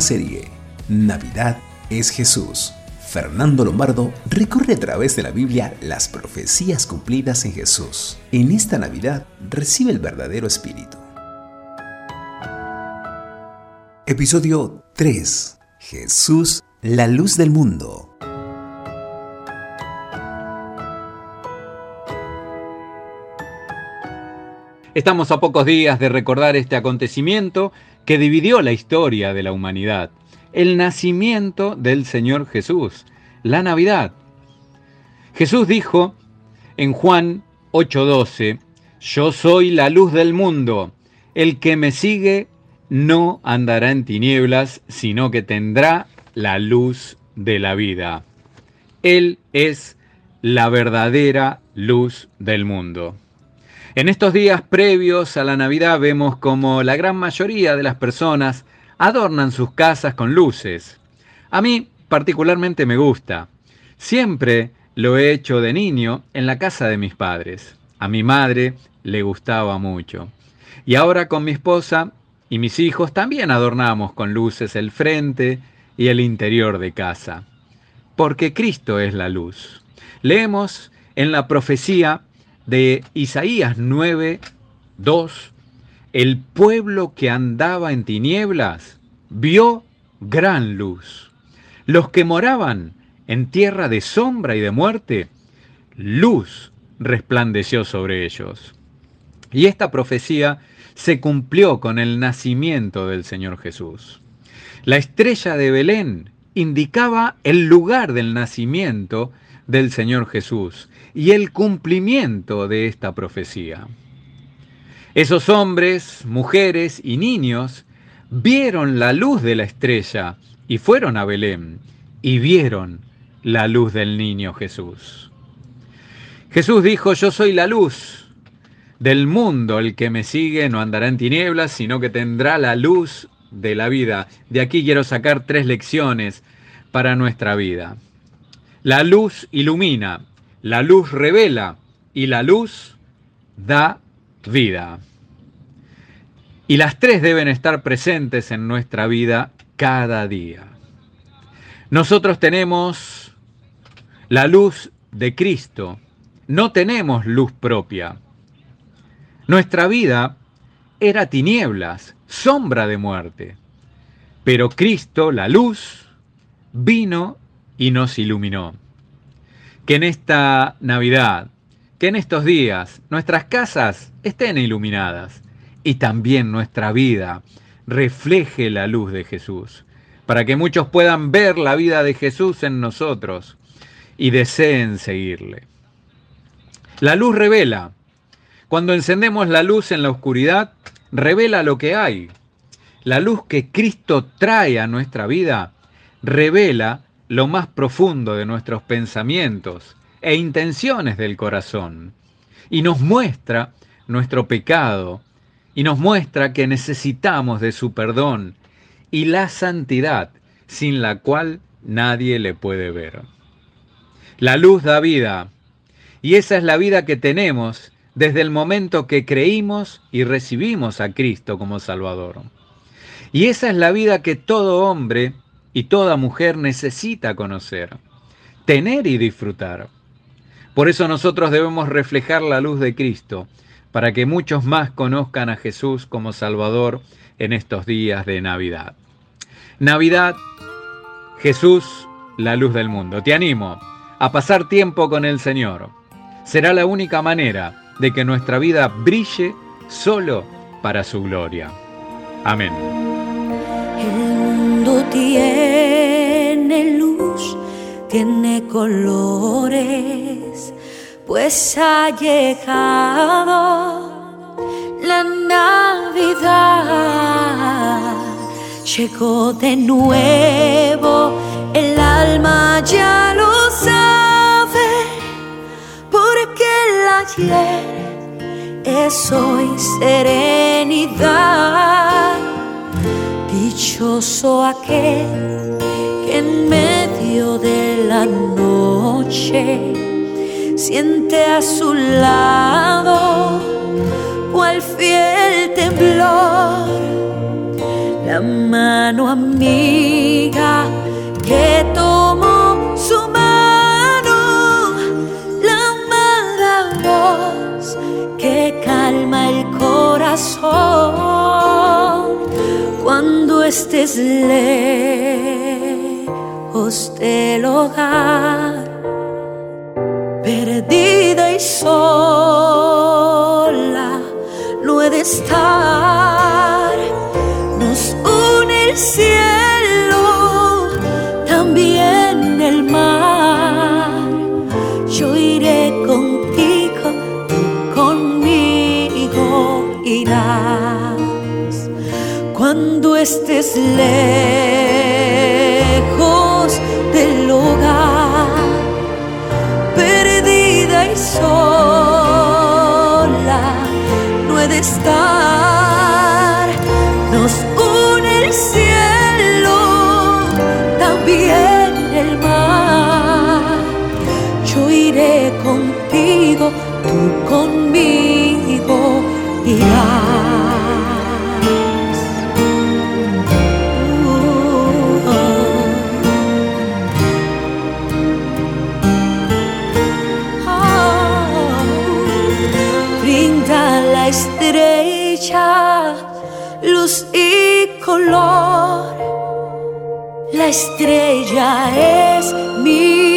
serie, Navidad es Jesús. Fernando Lombardo recorre a través de la Biblia las profecías cumplidas en Jesús. En esta Navidad recibe el verdadero espíritu. Episodio 3. Jesús, la luz del mundo. Estamos a pocos días de recordar este acontecimiento que dividió la historia de la humanidad, el nacimiento del Señor Jesús, la Navidad. Jesús dijo en Juan 8:12, Yo soy la luz del mundo, el que me sigue no andará en tinieblas, sino que tendrá la luz de la vida. Él es la verdadera luz del mundo. En estos días previos a la Navidad vemos como la gran mayoría de las personas adornan sus casas con luces. A mí particularmente me gusta. Siempre lo he hecho de niño en la casa de mis padres. A mi madre le gustaba mucho. Y ahora con mi esposa y mis hijos también adornamos con luces el frente y el interior de casa. Porque Cristo es la luz. Leemos en la profecía de Isaías 9, 2, el pueblo que andaba en tinieblas vio gran luz. Los que moraban en tierra de sombra y de muerte, luz resplandeció sobre ellos. Y esta profecía se cumplió con el nacimiento del Señor Jesús. La estrella de Belén indicaba el lugar del nacimiento del Señor Jesús y el cumplimiento de esta profecía. Esos hombres, mujeres y niños vieron la luz de la estrella y fueron a Belén y vieron la luz del niño Jesús. Jesús dijo, yo soy la luz del mundo, el que me sigue no andará en tinieblas, sino que tendrá la luz de la vida. De aquí quiero sacar tres lecciones para nuestra vida. La luz ilumina, la luz revela y la luz da vida. Y las tres deben estar presentes en nuestra vida cada día. Nosotros tenemos la luz de Cristo, no tenemos luz propia. Nuestra vida era tinieblas, sombra de muerte, pero Cristo, la luz, vino y nos iluminó. Que en esta Navidad, que en estos días, nuestras casas estén iluminadas y también nuestra vida refleje la luz de Jesús, para que muchos puedan ver la vida de Jesús en nosotros y deseen seguirle. La luz revela. Cuando encendemos la luz en la oscuridad, revela lo que hay. La luz que Cristo trae a nuestra vida revela lo más profundo de nuestros pensamientos e intenciones del corazón y nos muestra nuestro pecado y nos muestra que necesitamos de su perdón y la santidad sin la cual nadie le puede ver. La luz da vida y esa es la vida que tenemos desde el momento que creímos y recibimos a Cristo como Salvador. Y esa es la vida que todo hombre y toda mujer necesita conocer, tener y disfrutar. Por eso nosotros debemos reflejar la luz de Cristo, para que muchos más conozcan a Jesús como Salvador en estos días de Navidad. Navidad, Jesús, la luz del mundo. Te animo a pasar tiempo con el Señor. Será la única manera de que nuestra vida brille solo para su gloria. Amén tiene colores, pues ha llegado la Navidad. Llegó de nuevo, el alma ya lo sabe, porque el ayer es hoy serenidad Dichoso aquel que de la noche siente a su lado cual fiel temblor. La mano amiga que tomó su mano, la amada voz que calma el corazón cuando estés lejos del hogar, perdida y sola, no he de estar, nos une el cielo, también el mar, yo iré contigo, conmigo irás. Cuando estés lejos del hogar, perdida y sola, no he de estar, nos une el cielo, también el mar, yo iré contigo, tú conmigo irás. la estrella es mi